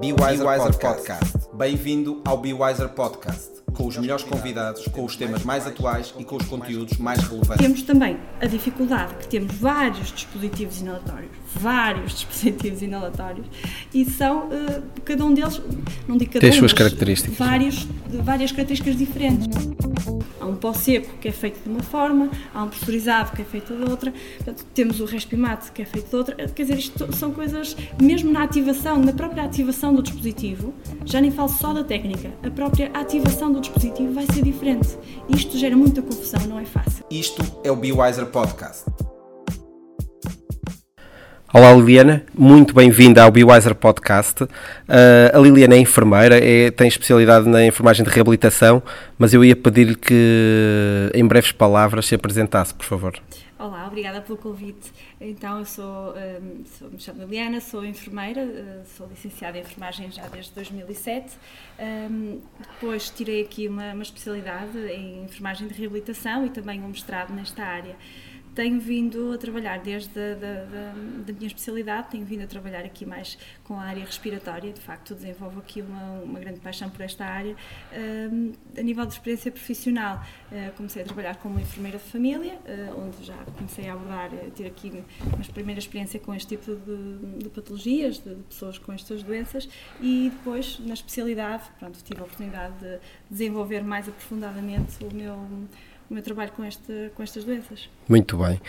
Be Wiser, Podcast. Podcast. Bem-vindo ao Be Wiser Podcast, com os melhores convidados, com os temas mais atuais e com os conteúdos mais relevantes. Temos também a dificuldade que temos vários dispositivos inalatórios, vários dispositivos inalatórios, e são, uh, cada um deles, não digo cada Tem um, as suas características. Vários, várias características diferentes. Há um pó seco que é feito de uma forma, há um pressurizado que é feito de outra, portanto, temos o respimate que é feito de outra. Quer dizer, isto são coisas, mesmo na ativação, na própria ativação do dispositivo, já nem falo só da técnica, a própria ativação do dispositivo vai ser diferente. Isto gera muita confusão, não é fácil. Isto é o Be Wiser Podcast. Olá Liliana, muito bem-vinda ao Be Wiser Podcast. Uh, a Liliana é enfermeira, é, tem especialidade na enfermagem de reabilitação, mas eu ia pedir-lhe que, em breves palavras, se apresentasse, por favor. Olá, obrigada pelo convite. Então, eu sou, um, sou me chamo Liliana, sou enfermeira, uh, sou licenciada em enfermagem já desde 2007. Um, depois tirei aqui uma, uma especialidade em enfermagem de reabilitação e também um mestrado nesta área tenho vindo a trabalhar desde a da, da, da, minha especialidade, tenho vindo a trabalhar aqui mais com a área respiratória, de facto desenvolvo aqui uma, uma grande paixão por esta área. Um, a nível de experiência profissional, uh, comecei a trabalhar como enfermeira de família, uh, onde já comecei a abordar, a ter aqui uma primeira experiência com este tipo de, de patologias, de, de, pessoas com estas doenças, e depois, na especialidade, pronto, tive a oportunidade de desenvolver mais aprofundadamente o meu o meu trabalho com, este, com estas doenças. Muito bem.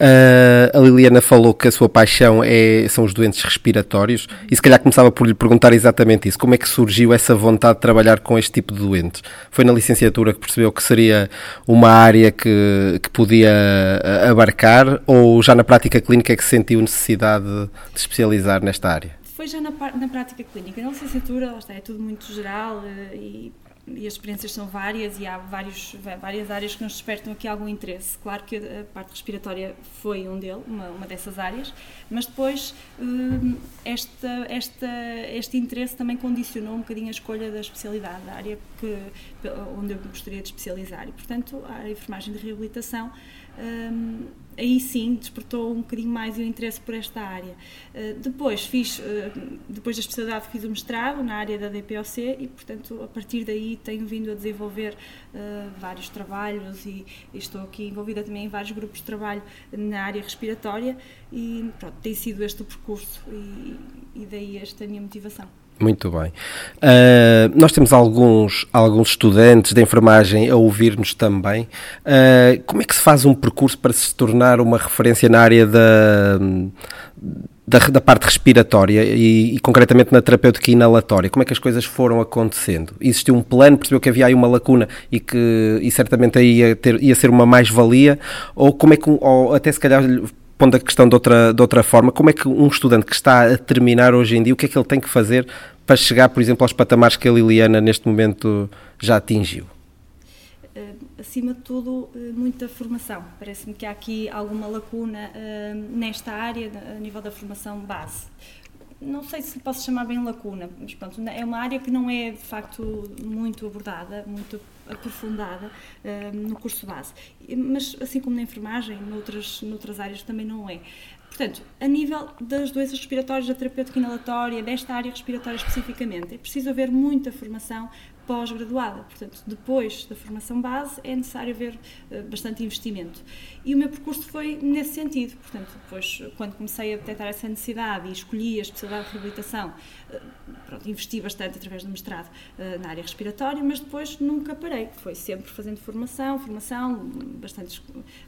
Uh, a Liliana falou que a sua paixão é, são os doentes respiratórios e se calhar começava por lhe perguntar exatamente isso. Como é que surgiu essa vontade de trabalhar com este tipo de doentes? Foi na licenciatura que percebeu que seria uma área que, que podia ah, abarcar ou já na prática clínica é que sentiu necessidade de especializar nesta área? Foi já na, na prática clínica. Na licenciatura, está, é tudo muito geral uh, e e as experiências são várias e há vários, várias áreas que nos despertam aqui algum interesse. Claro que a parte respiratória foi um dele, uma, uma dessas áreas, mas depois hum, esta, esta, este interesse também condicionou um bocadinho a escolha da especialidade, da área que, onde eu gostaria de especializar. E, portanto, a enfermagem de reabilitação um, aí sim despertou um bocadinho mais o interesse por esta área. Uh, depois fiz, uh, depois da especialidade fiz o mestrado na área da DPOC e, portanto, a partir daí tenho vindo a desenvolver uh, vários trabalhos e, e, estou aqui envolvida também em vários grupos de trabalho na área respiratória e pronto, tem sido este o percurso e, e daí esta minha motivação. Muito bem. Uh, nós temos alguns, alguns estudantes de enfermagem a ouvir-nos também. Uh, como é que se faz um percurso para se tornar uma referência na área da, da, da parte respiratória e, e, concretamente na terapêutica inalatória? Como é que as coisas foram acontecendo? Existiu um plano, percebeu que havia aí uma lacuna e que e certamente aí ia, ter, ia ser uma mais-valia? Ou como é que, ou até se calhar pondo a questão de outra, de outra forma, como é que um estudante que está a terminar hoje em dia, o que é que ele tem que fazer para chegar, por exemplo, aos patamares que a Liliana neste momento já atingiu? Uh, acima de tudo, uh, muita formação. Parece-me que há aqui alguma lacuna uh, nesta área, a nível da formação base não sei se posso chamar bem lacuna, mas pronto, é uma área que não é de facto muito abordada, muito aprofundada uh, no curso base. Mas assim como na enfermagem, noutras, noutras áreas também não é. Portanto, a nível das doenças respiratórias, da terapêutica inalatória, desta área respiratória especificamente, é preciso haver muita formação pós-graduada. Portanto, depois da formação base é necessário haver uh, bastante investimento. E o meu percurso foi nesse sentido. Portanto, depois, quando comecei a detectar essa necessidade e escolhi a especialidade de reabilitação, uh, pronto, investi bastante através do mestrado uh, na área respiratória, mas depois nunca parei. Foi sempre fazendo formação, formação, bastantes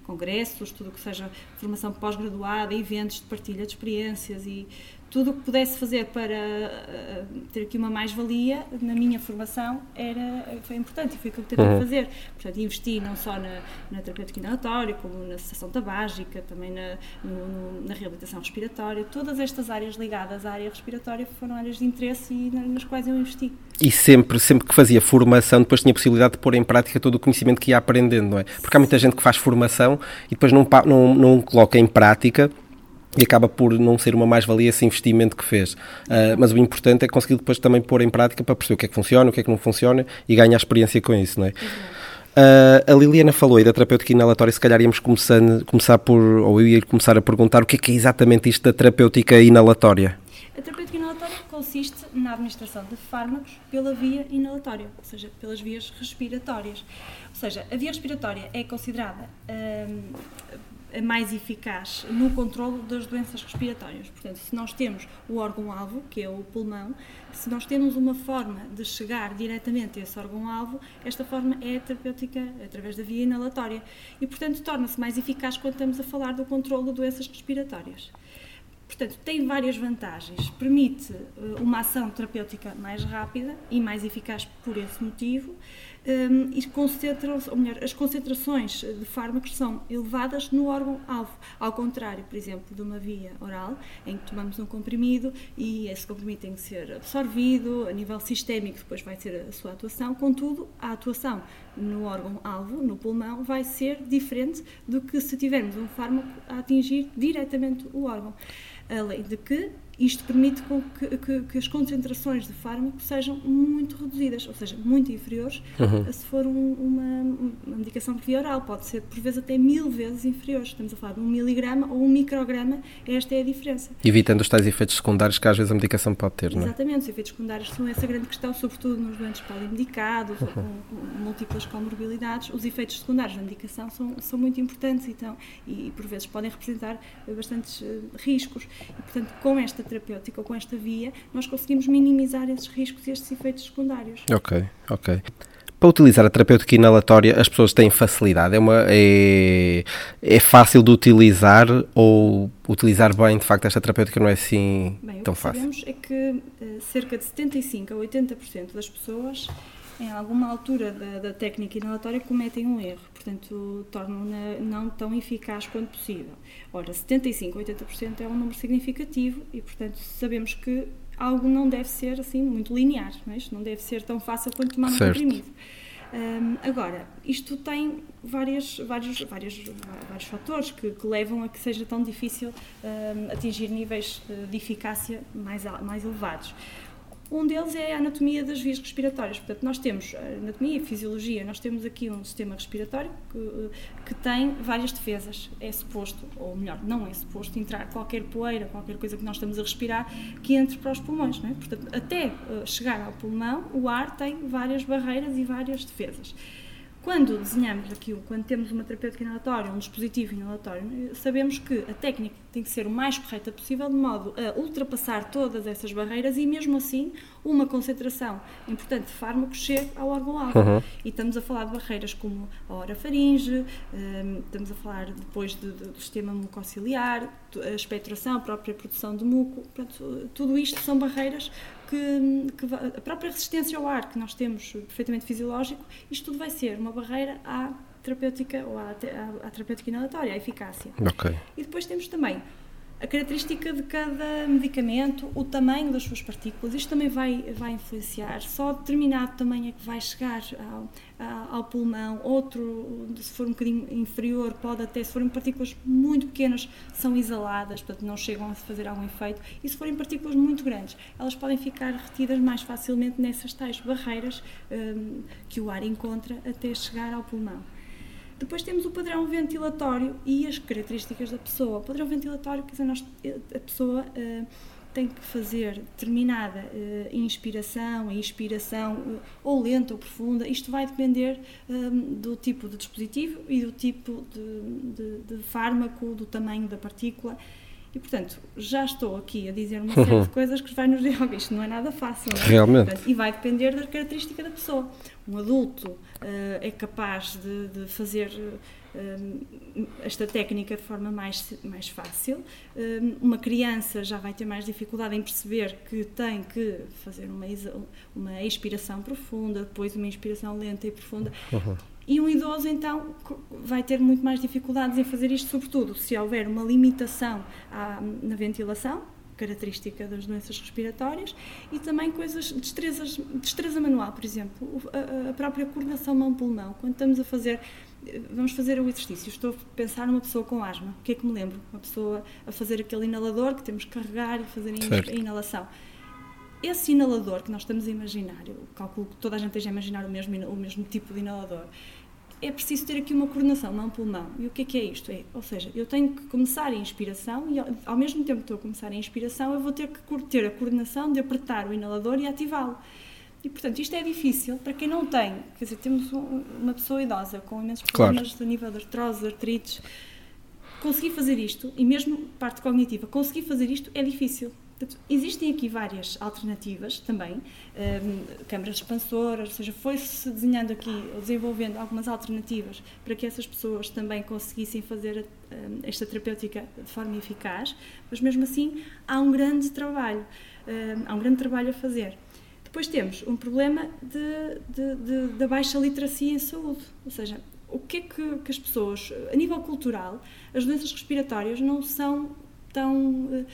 congressos, tudo o que seja formação pós-graduada, eventos de partilha de experiências e tudo o que pudesse fazer para uh, ter aqui uma mais-valia na minha formação era, foi importante e foi aquilo que tentei uhum. fazer. Portanto, investi não só na, na terapêutica inalatória, como na cessação tabágica, também na, no, na reabilitação respiratória. Todas estas áreas ligadas à área respiratória foram áreas de interesse e nas quais eu investi. E sempre, sempre que fazia formação, depois tinha a possibilidade de pôr em prática todo o conhecimento que ia aprendendo, não é? Porque há muita gente que faz formação e depois não, não, não coloca em prática e acaba por não ser uma mais-valia esse investimento que fez. Uh, mas o importante é conseguir depois também pôr em prática para perceber o que é que funciona, o que é que não funciona e ganhar experiência com isso, não é? Uh, a Liliana falou aí da terapêutica inalatória, se calhar íamos começando, começar por, ou eu ia começar a perguntar o que é que é exatamente isto da terapêutica inalatória? A terapêutica inalatória consiste na administração de fármacos pela via inalatória, ou seja, pelas vias respiratórias. Ou seja, a via respiratória é considerada hum, mais eficaz no controle das doenças respiratórias. Portanto, se nós temos o órgão-alvo, que é o pulmão, se nós temos uma forma de chegar diretamente a esse órgão-alvo, esta forma é terapêutica através da via inalatória e, portanto, torna-se mais eficaz quando estamos a falar do controle de doenças respiratórias. Portanto, tem várias vantagens. Permite uh, uma ação terapêutica mais rápida e mais eficaz por esse motivo. Um, e concentra ou melhor, as concentrações de fármacos são elevadas no órgão-alvo, ao contrário, por exemplo, de uma via oral, em que tomamos um comprimido e esse comprimido tem que ser absorvido, a nível sistémico depois vai ser a sua atuação, contudo, a atuação no órgão-alvo, no pulmão, vai ser diferente do que se tivermos um fármaco a atingir diretamente o órgão além de que isto permite que, que, que, as concentrações de fármaco sejam muito reduzidas, ou seja, muito inferiores uhum. a se for um, uma, uma, medicação por via oral. Pode ser, por vezes, até mil vezes inferiores. Estamos a falar de um miligrama ou um micrograma, esta é a diferença. Evitando os tais efeitos secundários que às vezes a medicação pode ter, não é? Exatamente, os efeitos secundários são essa grande questão, sobretudo nos doentes polimedicados uhum. com, com múltiplas comorbilidades. Os efeitos secundários da medicação são, são muito importantes então, e, por vezes, podem representar bastantes uh, riscos. E, portanto, com esta terapêutica ou com esta via, nós conseguimos minimizar esses riscos e estes efeitos secundários. Ok, ok. Para utilizar a terapêutica inalatória, as pessoas têm facilidade? É, uma, é, é fácil de utilizar ou utilizar bem, de facto, esta terapêutica não é assim bem, tão fácil? O que sabemos é que uh, cerca de 75% a 80% das pessoas em alguma altura da, da, técnica inalatória cometem um erro, portanto tornam-na não tão eficaz quanto possível. Ora, 75, 80% é um número significativo e, portanto, sabemos que algo não deve ser assim muito linear, não, é? não deve ser tão fácil quanto tomar um comprimido. Agora, isto tem várias, vários, vários, vários fatores que, que levam a que seja tão difícil atingir níveis de eficácia mais, mais elevados. Um deles é a anatomia das vias respiratórias. Portanto, nós temos a anatomia e fisiologia, nós temos aqui um sistema respiratório que, que, tem várias defesas. É suposto, ou melhor, não é suposto, entrar qualquer poeira, qualquer coisa que nós estamos a respirar, que entre para os pulmões. Não é? Portanto, até eh, chegar ao pulmão, o ar tem várias barreiras e várias defesas. Quando desenhamos aqui, quando temos uma terapêutica inalatória, um dispositivo inalatório, sabemos que a técnica tem que ser o mais correta possível, de modo a ultrapassar todas essas barreiras e, mesmo assim, uma concentração importante de fármaco chegue ao órgão-alvo. Uhum. E estamos a falar de barreiras como a orofaringe, um, estamos a falar depois de, de, do sistema mucociliar, a expectoração, a própria produção de muco, portanto, tudo isto são barreiras que, que, a própria resistência ao ar que nós temos perfeitamente fisiológico, isto tudo vai ser uma barreira à terapêutica ou à, à, à terapêutica inalatória, à eficácia. Okay. E depois temos também a característica de cada medicamento, o tamanho das suas partículas, isto também vai, vai influenciar. Só determinado tamanho é que vai chegar ao, ao pulmão, outro, se for um bocadinho inferior, pode até, se forem partículas muito pequenas, são exaladas, portanto não chegam a fazer algum efeito. E se forem partículas muito grandes, elas podem ficar retidas mais facilmente nessas tais barreiras um, que o ar encontra até chegar ao pulmão. Depois temos o padrão ventilatório e as características da pessoa. O padrão ventilatório, quer dizer, nós, a pessoa uh, tem que fazer determinada uh, inspiração uh, ou lenta ou profunda. Isto vai depender um, do tipo de dispositivo e do tipo de, de, de fármaco, do tamanho da partícula. E, portanto, já estou aqui a dizer uma série de coisas que vai nos dizer, oh, isto não é nada fácil. Não é? Realmente. Portanto, e vai depender da característica da pessoa. Um adulto uh, é capaz de, de fazer uh, esta técnica de forma mais, mais fácil. Uma criança já vai ter mais dificuldade em perceber que tem que fazer uma, uma expiração profunda, depois uma inspiração lenta e profunda. Uhum. E um idoso, então, vai ter muito mais dificuldades em fazer isto, sobretudo se houver uma limitação à, na ventilação, característica das doenças respiratórias, e também coisas, destrezas, destreza manual, por exemplo, a, a própria coordenação mão-pulmão. Quando estamos a fazer vamos fazer o exercício. Estou a pensar numa pessoa com asma. O que é que me lembro? Uma pessoa a fazer aquele inalador que temos que carregar e fazer a inalação. Esse inalador que nós estamos a imaginar, eu calculo que toda a gente esteja a imaginar o mesmo, o mesmo tipo de inalador, é preciso ter aqui uma coordenação mão-pulmão. E o que é que é isto? É, ou seja, eu tenho que começar a inspiração e ao mesmo tempo que estou a começar a inspiração, eu vou ter que ter a coordenação de apertar o inalador e ativá-lo. E, portanto, isto é difícil para quem não tem. Quer dizer, temos uma pessoa idosa com imensos problemas claro. a nível de artrose, artrites. Conseguir fazer isto, e mesmo parte cognitiva, conseguir fazer isto é difícil. Portanto, existem aqui várias alternativas também, um, câmaras expansoras, ou seja, foi-se desenhando aqui, desenvolvendo algumas alternativas para que essas pessoas também conseguissem fazer um, esta terapêutica de forma eficaz, mas mesmo assim há um grande trabalho, um, há um grande trabalho a fazer. Depois temos um problema de, de, de, da baixa literacia em saúde, ou seja, o que é que, que as pessoas, a nível cultural, as doenças respiratórias não são tão uh,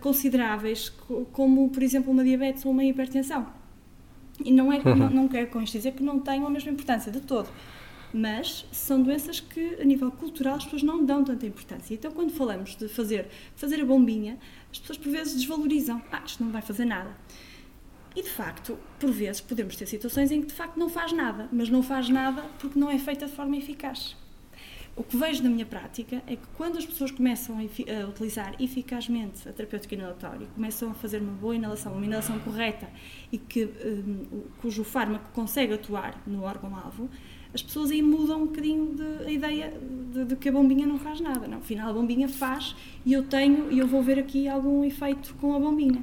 consideráveis como, por exemplo, uma diabetes ou uma hipertensão. E não, é, uhum. não, não quero com isto dizer que não tenham a mesma importância de todo, mas são doenças que, a nível cultural, as pessoas não dão tanta importância. Então, quando falamos de fazer, fazer a bombinha, as pessoas por vezes desvalorizam. Ah, isto não vai fazer nada. E de facto, por vezes, podemos ter situações em que de facto não faz nada, mas não faz nada porque não é feita de forma eficaz. O que vejo na minha prática é que quando as pessoas começam a, utilizar eficazmente a terapêutica inalatória, começam a fazer uma boa inalação, uma inalação correta e que, um, cujo fármaco consegue atuar no órgão-alvo, as pessoas aí mudam um bocadinho de, a ideia de, de, que a bombinha não faz nada. Não, afinal, a bombinha faz e eu tenho e eu vou ver aqui algum efeito com a bombinha.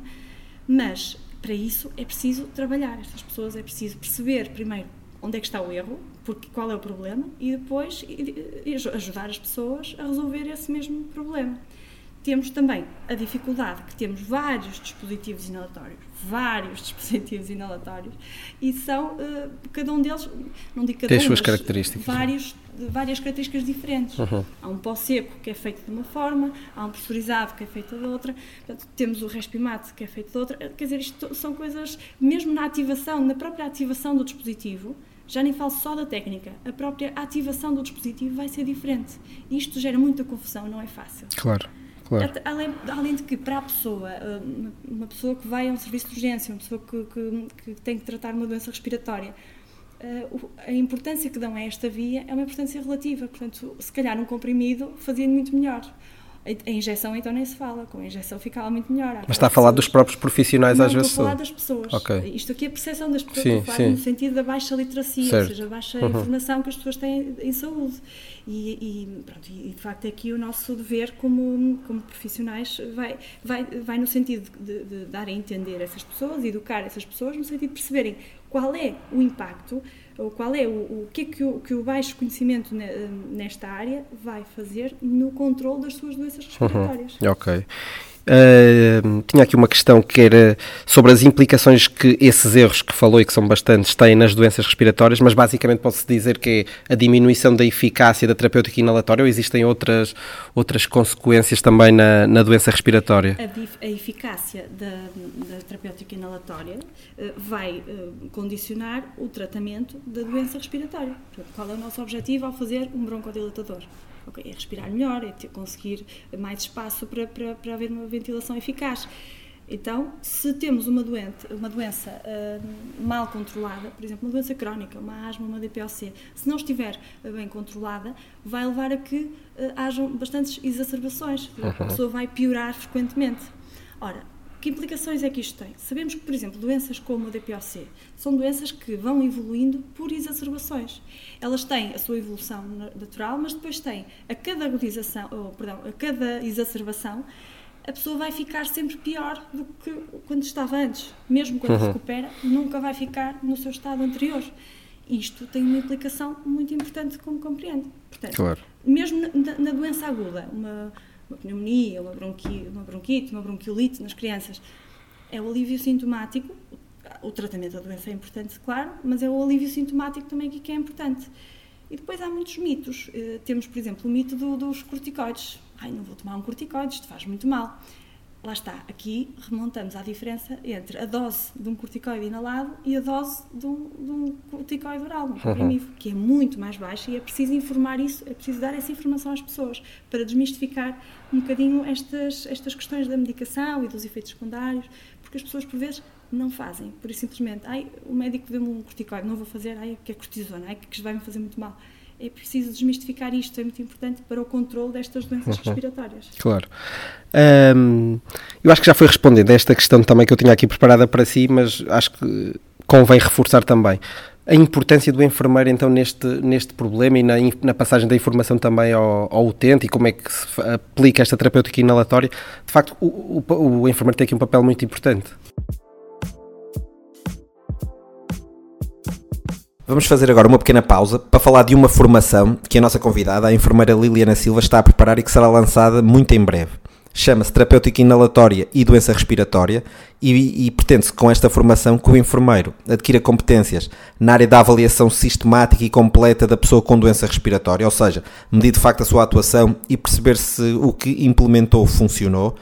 Mas, para isso, é preciso trabalhar estas pessoas, é preciso perceber primeiro onde é que está o erro, porque qual é o problema, e depois ajudar as pessoas a resolver esse mesmo problema. Temos também a dificuldade que temos vários dispositivos inalatórios, vários dispositivos inalatórios, e são, uh, cada um deles, não digo cada Tem um, suas características. Vários, várias características diferentes. Uhum. Há um pó seco que é feito de uma forma, há um pressurizado que é feito de outra, portanto, temos o respimate que é feito de outra. Quer dizer, isto são coisas, mesmo na ativação, na própria ativação do dispositivo, já nem falo só da técnica, a própria ativação do dispositivo vai ser diferente. Isto gera muita confusão, não é fácil. Claro. Claro. Além, além, de que, para a pessoa, uma pessoa que vai a um serviço de urgência, uma pessoa que, que, que tem que tratar uma doença respiratória, a importância que dão a esta via é uma importância relativa. Portanto, se calhar um comprimido fazia muito melhor. A injeção então nem se fala, com a injeção ficava muito melhor. Mas está a falar dos próprios profissionais não, às vezes? Estou a falar das pessoas. Okay. Isto aqui é a percepção das pessoas, sim, sim. no sentido da baixa literacia, certo. ou seja, a baixa uhum. informação que as pessoas têm em saúde. E, e, pronto, e de facto aqui o nosso dever como, como profissionais vai, vai, vai no sentido de, de dar a entender essas pessoas, educar essas pessoas, no sentido de perceberem qual é o impacto ou qual é o, o que é que o, que o baixo conhecimento nesta área vai fazer no controle das suas doenças respiratórias. Uhum. Ok. Uh, tinha aqui uma questão que era sobre as implicações que esses erros que falou e que são bastantes têm nas doenças respiratórias, mas basicamente pode-se dizer que é a diminuição da eficácia da terapêutica inalatória ou existem outras, outras consequências também na, na doença respiratória? A, a eficácia da, da, terapêutica inalatória uh, vai uh, condicionar o tratamento da doença respiratória. Qual é o nosso objetivo ao fazer um broncodilatador? É respirar melhor, é ter, conseguir mais espaço para, para, para haver uma ventilação eficaz. Então, se temos uma, doente, uma doença uh, mal controlada, por exemplo, uma doença crónica, uma asma, uma DPOC, se não estiver bem controlada, vai levar a que uh, hajam bastantes exacerbações. Uhum. A pessoa vai piorar frequentemente. Ora, que implicações é que isto tem? Sabemos que, por exemplo, doenças como a DPOC são doenças que vão evoluindo por exacerbações. Elas têm a sua evolução natural, mas depois têm, a cada agudização, oh, perdão, a cada exacerbação, a pessoa vai ficar sempre pior do que quando estava antes. Mesmo quando uhum. recupera, nunca vai ficar no seu estado anterior. Isto tem uma implicação muito importante, como compreende. Portanto, claro. mesmo na, na doença aguda, uma uma pneumonia, uma, bronqui, uma bronquite, uma bronquiolite nas crianças. É o alívio sintomático, o tratamento da doença é importante, claro, mas é o alívio sintomático também que é importante. E depois há muitos mitos. Uh, temos, por exemplo, o mito do, dos corticoides. Ai, não vou tomar um corticoide, isto faz muito mal lá está, aqui remontamos à diferença entre a dose de um corticoide inalado e a dose de um, de um corticoide oral, um comprimido, uhum. que é muito mais baixa e é preciso informar isso, é preciso dar essa informação às pessoas para desmistificar um bocadinho estas, estas questões da medicação e dos efeitos secundários, porque as pessoas por vezes não fazem, por simplesmente, ai, o médico deu-me um corticoide, não vou fazer, ai, que é cortisona, ai, que vai-me fazer muito mal. É preciso desmistificar isto, é muito importante para o controle destas doenças uhum. respiratórias. Claro. Um, eu acho que já foi respondendo a esta questão também que eu tinha aqui preparada para si, mas acho que convém reforçar também a importância do enfermeiro então neste, neste problema e na, na passagem da informação também ao, ao, utente e como é que se aplica esta terapêutica inalatória. De facto, o, o, o enfermeiro tem aqui um papel muito importante. Vamos fazer agora uma pequena pausa para falar de uma formação que a nossa convidada, a enfermeira Liliana Silva, está a preparar e que será lançada muito em breve. Chama-se Terapêutica Inalatória e Doença Respiratória e, e pretende-se com esta formação que o enfermeiro adquira competências na área da avaliação sistemática e completa da pessoa com doença respiratória, ou seja, medir de facto a sua atuação e perceber se o que implementou funcionou,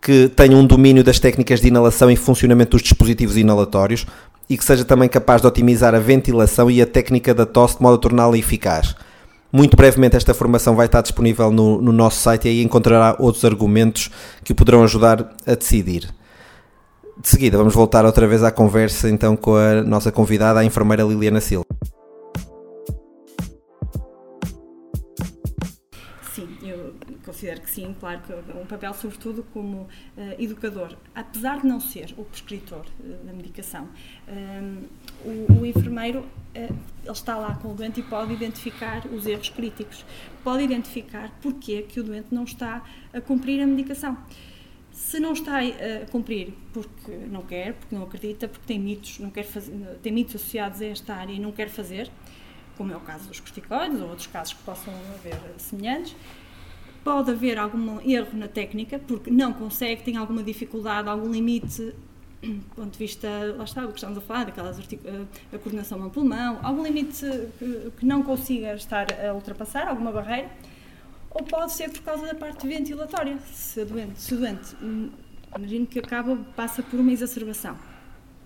que tenha um domínio das técnicas de inalação e funcionamento dos dispositivos inalatórios, e que seja também capaz de otimizar a ventilação e a técnica da tosse de modo a torná-la eficaz. Muito brevemente esta formação vai estar disponível no, no nosso site e aí encontrará outros argumentos que o poderão ajudar a decidir. De seguida, vamos voltar outra vez à conversa então com a nossa convidada, a enfermeira Liliana Silva. Considero que sim, claro que um papel sobretudo como uh, educador. Apesar de não ser o prescritor uh, da medicação, um, o, o, enfermeiro uh, ele está lá com o doente e pode identificar os erros críticos, pode identificar porque é que o doente não está a cumprir a medicação. Se não está a cumprir porque não quer, porque não acredita, porque tem mitos, não quer fazer, tem mitos associados a esta área e não quer fazer, como é o caso dos corticoides ou outros casos que possam haver semelhantes, Pode haver algum erro na técnica, porque não consegue, tem alguma dificuldade, algum limite do ponto de vista, lá está, o que estamos a falar, daquelas eh, a coordenação mão-pulmão, algum limite que, que, não consiga estar a ultrapassar, alguma barreira, ou pode ser por causa da parte ventilatória, se doente, se doente hum, imagino que acaba, passa por uma exacerbação,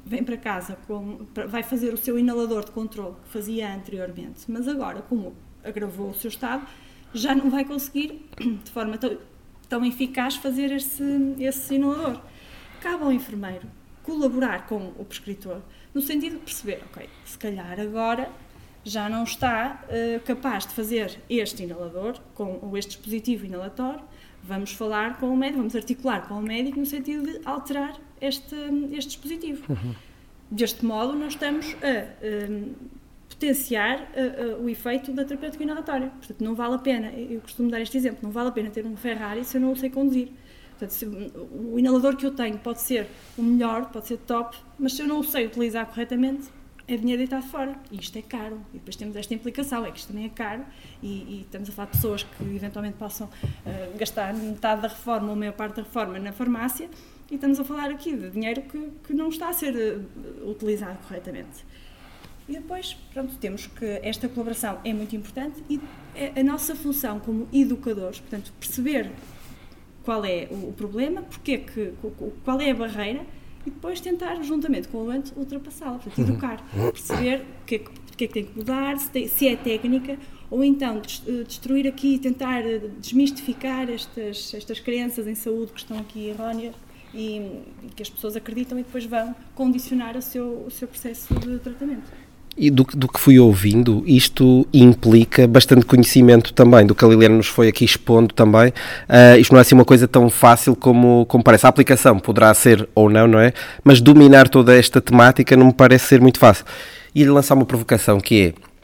vem para casa, com, vai fazer o seu inalador de controle que fazia anteriormente, mas agora, como agravou o seu estado, já não vai conseguir, de forma tão, tão eficaz, fazer esse, esse inalador. Cabe ao enfermeiro colaborar com o prescritor, no sentido de perceber, ok, se calhar agora já não está uh, capaz de fazer este inalador, com, ou este dispositivo inalatório, vamos falar com o médico, vamos articular com o médico no sentido de alterar este, este dispositivo. Uhum. Deste modo, nós estamos a um, potenciar uh, uh, o efeito da terapêutica inalatória. Portanto, não vale a pena, eu costumo dar este exemplo, não vale a pena ter um Ferrari se eu não o sei conduzir. Portanto, se, o inalador que eu tenho pode ser o melhor, pode ser top, mas se eu não o sei utilizar corretamente, é dinheiro deitado fora. E isto é caro. E depois temos esta implicação, é que isto também é caro e, e estamos a falar de pessoas que eventualmente possam uh, gastar metade da reforma ou a maior parte da reforma na farmácia e estamos a falar aqui de dinheiro que, que não está a ser uh, utilizado corretamente. E depois, pronto, temos que esta colaboração é muito importante e é a nossa função como educadores, portanto, perceber qual é o problema, porque que, qual é a barreira e depois tentar, juntamente com o doente, ultrapassá-la, portanto, uhum. educar, perceber o que, é que, que, é que tem que mudar, se, tem, se é técnica, ou então eh, destruir aqui, tentar eh, desmistificar estas, estas crenças em saúde que estão aqui erróneas e, e que as pessoas acreditam e depois vão condicionar o seu, o seu processo de tratamento. E do, do, que fui ouvindo, isto implica bastante conhecimento também, do que a Liliana nos foi aqui expondo também. Uh, isto não é assim uma coisa tão fácil como, como parece. A aplicação poderá ser ou não, não é? Mas dominar toda esta temática não me parece ser muito fácil. E lançar uma provocação que é.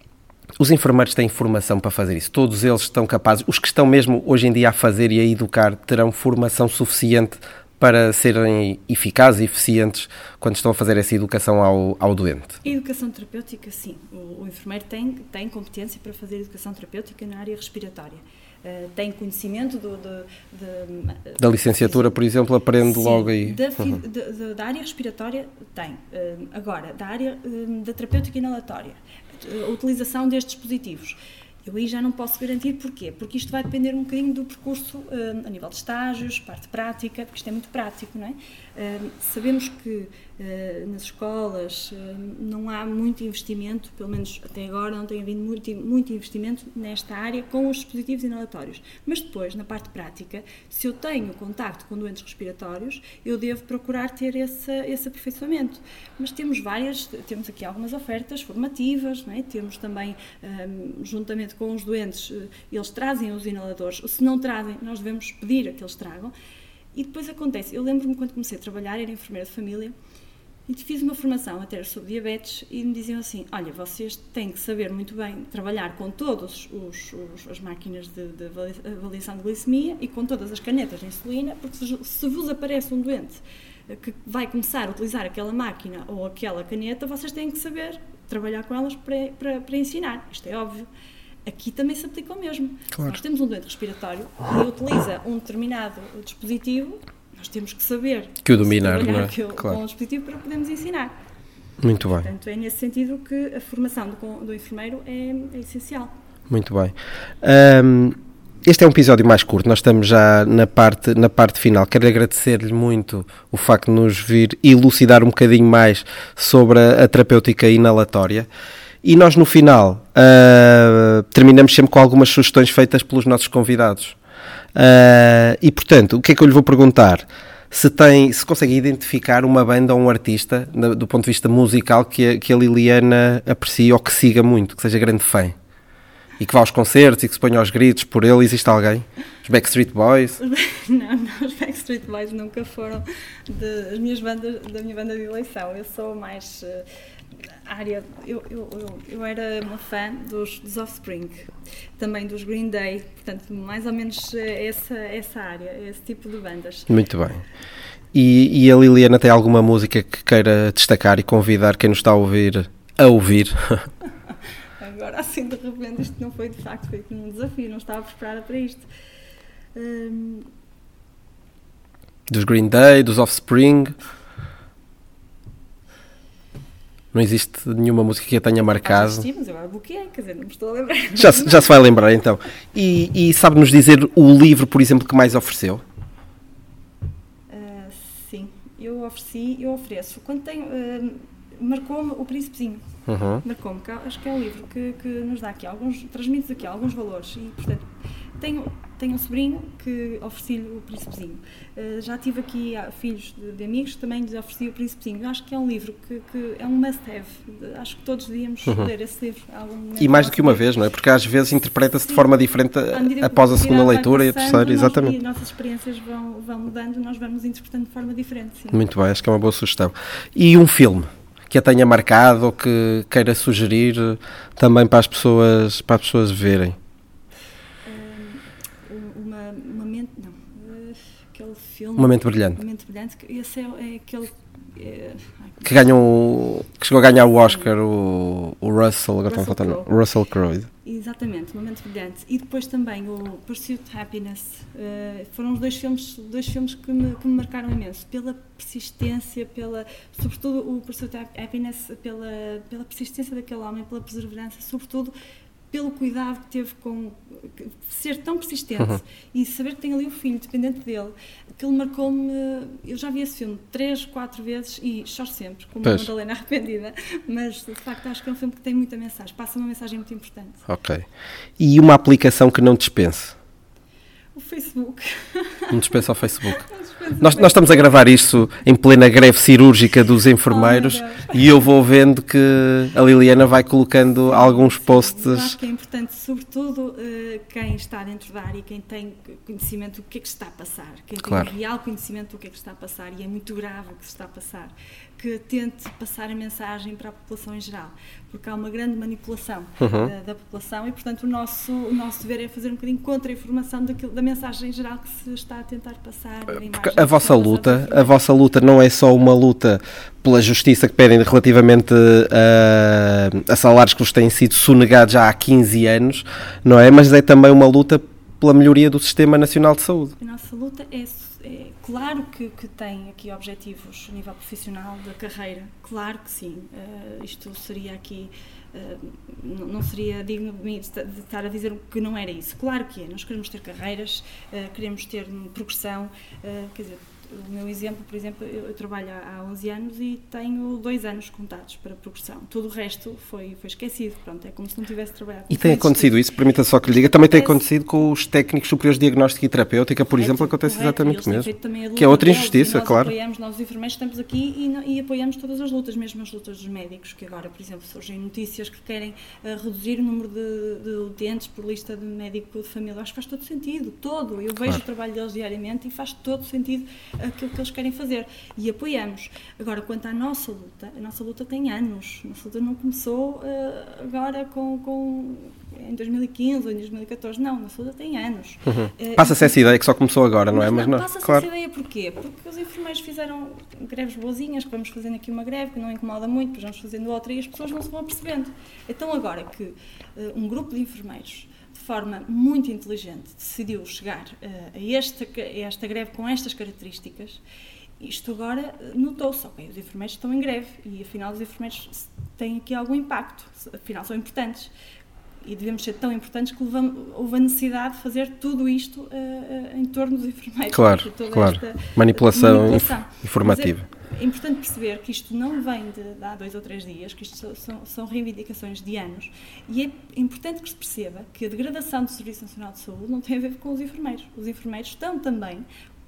Os enfermeiros têm formação para fazer isso, todos eles estão capazes, os que estão mesmo hoje em dia a fazer e a educar terão formação suficiente para serem eficazes e eficientes quando estão a fazer essa educação ao, ao doente? Educação terapêutica, sim. O, o enfermeiro tem, tem competência para fazer educação terapêutica na área respiratória. Uh, tem conhecimento do, do, de, da licenciatura, por exemplo, aprende sim, logo aí. Da, uhum. de, de, da, área respiratória tem. Uh, agora, da área uh, da terapêutica inalatória, a utilização destes dispositivos. Eu aí já não posso garantir porquê, porque isto vai depender um bocadinho do percurso uh, a nível de estágios, parte prática, porque isto é muito prático, não é? Uh, sabemos que uh, nas escolas, uh, não há muito investimento, pelo menos até agora não tem havido muito, muito investimento nesta área com os dispositivos inalatórios. Mas depois, na parte prática, se eu tenho contacto com doentes respiratórios, eu devo procurar ter esse, esse aperfeiçoamento. Mas temos várias, temos aqui algumas ofertas formativas, é? temos também, um, juntamente com os doentes, eles trazem os inaladores, se não trazem, nós devemos pedir a que eles tragam. E depois acontece, eu lembro-me quando comecei a trabalhar, era enfermeira de família, e fiz uma formação até sobre diabetes e me diziam assim: olha, vocês têm que saber muito bem trabalhar com todas as máquinas de, de, avaliação de glicemia e com todas as canetas de insulina, porque se, se vos aparece um doente que vai começar a utilizar aquela máquina ou aquela caneta, vocês têm que saber trabalhar com elas para, para, para ensinar. Isto é óbvio aqui também se aplica o mesmo. Claro. Nós temos um doente respiratório e utiliza um determinado dispositivo, nós temos que saber que o dominar não é? claro. com o dispositivo para podermos ensinar. Muito bem. Portanto, é nesse sentido que a formação do, do enfermeiro é, é, essencial. Muito bem. Um, este é um episódio mais curto, nós estamos já na parte, na parte final. Quero agradecer-lhe muito o facto de nos vir elucidar um bocadinho mais sobre a, a terapêutica inalatória. E nós, no final, uh, terminamos sempre com algumas sugestões feitas pelos nossos convidados. Uh, e, portanto, o que é que eu lhe vou perguntar? Se, tem, se consegue identificar uma banda ou um artista, do ponto de vista musical, que a, que a Liliana aprecie ou que siga muito, que seja grande fã e que vá aos concertos e que se ponha aos gritos por ele, existe alguém? Os Backstreet Boys? Não, não, os Backstreet Boys nunca foram de, as minhas bandas, da minha banda de eleição. Eu sou mais uh, área. Eu, eu, eu, eu, era uma fã dos, dos Offspring, também dos Green Day, portanto, mais ou menos eh, essa, essa área, esse tipo de bandas. Muito bem. E, e a Liliana tem alguma música que queira destacar e convidar quem nos está a ouvir a ouvir? Agora, assim, de repente, isto não foi de facto foi um desafio, não estava preparada para isto. Hum... Dos Green Day, dos Offspring. Não existe nenhuma música que a tenha marcado. Ah, eu agora bloqueei, quer dizer, não me estou a lembrar. Já, já se vai lembrar então. E, e sabe-nos dizer o livro, por exemplo, que mais ofereceu? Uh, sim, eu ofereci, eu ofereço. Quando tenho. Uh, Marcou-me o Príncipezinho. Uhum. Marcou-me, acho que é um livro que, que nos dá aqui alguns. transmite aqui alguns valores. E, portanto, tenho, tenho um sobrinho que ofereci-lhe o Príncipezinho. Uh, já tive aqui uh, filhos de, de, amigos que também lhes ofereci o Príncipezinho. Eu acho que é um livro que, que é um must-have. Acho que todos devíamos uhum. ler esse livro. E mais do que uma vez, não é? Porque às vezes interpreta-se de forma diferente após a segunda leitura e a terceira, exatamente. E as nossas experiências vão, vão mudando, nós vamos interpretando de forma diferente. Sim. Muito bem, acho que é uma boa sugestão. E um filme? que a tenha marcado ou que queira sugerir também para as pessoas, para as pessoas verem? uma, uma mente, não, uh, aquele filme. Uma mente brilhante. Uma mente brilhante, esse é, é aquele. É, que ganhou que chegou a ganhar o Oscar o, o Russell agora Russell faltando Russell Crowe exatamente momento brilhante e depois também o Pursuit Happiness uh, foram os dois filmes dois filmes que me, que me marcaram imenso pela persistência pela sobretudo o Pursuit Happiness pela pela persistência daquele homem pela perseverança sobretudo pelo cuidado que teve com ser tão persistente uhum. e saber que tem ali o filho dependente dele, que ele marcou-me. Eu já vi esse filme três, quatro vezes e choro sempre, como pois. uma Madalena arrependida, mas de facto acho que é um filme que tem muita mensagem, passa uma mensagem muito importante. Ok. E uma aplicação que não dispense? O Facebook. Não dispensa o Facebook. Nós, nós, estamos a gravar isso em plena greve cirúrgica dos enfermeiros oh, e eu vou vendo que a Liliana vai colocando alguns posts. Eu acho que é importante, sobretudo, uh, quem está dentro da área e quem tem conhecimento do que é que está a passar, quem claro. tem real conhecimento do que é que está a passar e é muito grave o que se está a passar que tente passar a mensagem para a população em geral, porque há uma grande manipulação uhum. da, da, população e, portanto, o nosso, o nosso dever é fazer um bocadinho contra a informação daquilo, da mensagem em geral que se está a tentar passar. A, a vossa luta, a vossa luta não é só uma luta pela justiça que pedem relativamente a, a salários que vos têm sido sonegados já há 15 anos, não é? Mas é também uma luta pela melhoria do Sistema Nacional de Saúde. A nossa luta é é, claro que, que, tem aqui objetivos a nível profissional da carreira, claro que sim. Uh, isto seria aqui, uh, não seria digno de de estar a dizer que não era isso. Claro que é, nós queremos ter carreiras, uh, queremos ter progressão, quer dizer, o meu exemplo, por exemplo, eu, eu, trabalho há 11 anos e tenho dois anos contados para progressão. Tudo o resto foi, foi esquecido, pronto, é como se não tivesse trabalhado. E tem acontecido isso, permita só que lhe diga, também tem acontecido com os técnicos superiores de diagnóstico e terapêutica, por exemplo, acontece correto, exatamente o mesmo. Que é outra injustiça, nós claro. Apoiamos, nós os enfermeiros estamos aqui e, e, apoiamos todas as lutas, mesmo as lutas dos médicos, que agora, por exemplo, surgem notícias que querem uh, reduzir o número de, de utentes por lista de médico de família. Acho que faz todo sentido, todo. Eu vejo claro. o trabalho deles diariamente e faz todo sentido aquilo que eles querem fazer. E apoiamos. Agora, quanto à nossa luta, a nossa luta tem anos. A nossa luta não começou uh, agora com, com em 2015 ou em 2014. Não, a nossa luta tem anos. Uhum. Uh, Passa-se essa ideia que só começou agora, não é? Mas não, passa-se claro. essa ideia porquê? Porque os enfermeiros fizeram greves boazinhas, que vamos fazendo aqui uma greve, que não incomoda muito, depois vamos fazendo outra e as pessoas não se vão percebendo. Então agora que uh, um grupo de enfermeiros forma muito inteligente, decidiu chegar uh, a, esta, a esta greve com estas características, isto agora eh, notou-se, ok, os enfermeiros estão em greve e afinal os enfermeiros têm aqui algum impacto, afinal são importantes e devemos ser tão importantes que levamos, houve a necessidade de fazer tudo isto uh, em torno dos enfermeiros. Claro, claro. Manipulação, manipulação, informativa. É, é, importante perceber que isto não vem de, de, há dois ou três dias, que isto são, são, reivindicações de anos, e é importante que se perceba que a degradação do Serviço Nacional de Saúde não tem a ver com os enfermeiros. Os enfermeiros estão também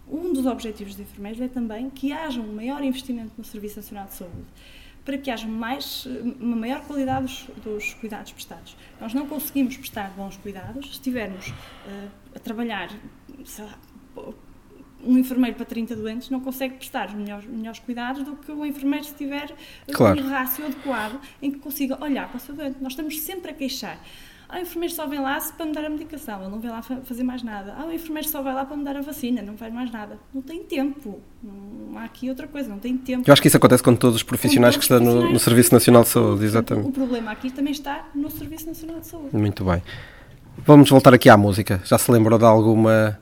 um dos objetivos dos enfermeiros é também que haja um maior investimento no Serviço Nacional de Saúde para que haja mais, uma maior qualidade dos, dos cuidados prestados. Nós não conseguimos prestar bons cuidados se estivermos uh, a trabalhar, sei lá, um enfermeiro para 30 doentes não consegue prestar os melhores, melhores cuidados do que o enfermeiro se tiver claro. um rácio adequado em que consiga olhar para o seu doente. Nós estamos sempre a queixar. Ah, o enfermeiro só vem lá para me dar a medicação, ele não vem lá fazer mais nada. Ah, o enfermeiro só vai lá para me dar a vacina, não faz mais nada. Não tem tempo. Não há aqui outra coisa, não tem tempo. Eu acho que isso acontece com todos os profissionais todos que estão no, no, Serviço Nacional de Saúde, exatamente. O problema aqui também está no Serviço Nacional de Saúde. Muito bem. Vamos voltar aqui à música. Já se lembrou de alguma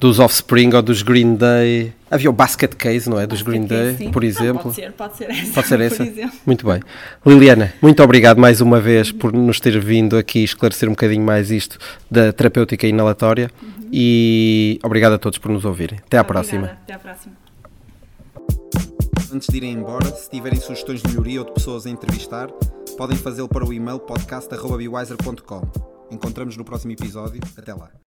dos Offspring ou dos Green Day. Havia o Basket Case, não é? Dos Green Day, sim. por exemplo. pode ser, pode ser essa. Pode ser essa. Muito bem. Liliana, muito obrigado mais uma vez por nos ter vindo aqui esclarecer um bocadinho mais isto da terapêutica inalatória uhum. e obrigado a todos por nos ouvirem. Até à Obrigada. próxima. Até à próxima. Antes de irem embora, se tiverem sugestões de melhoria ou de pessoas a entrevistar, podem fazê-lo para o e-mail podcast.bewiser.com. Encontramos no próximo episódio. Até lá.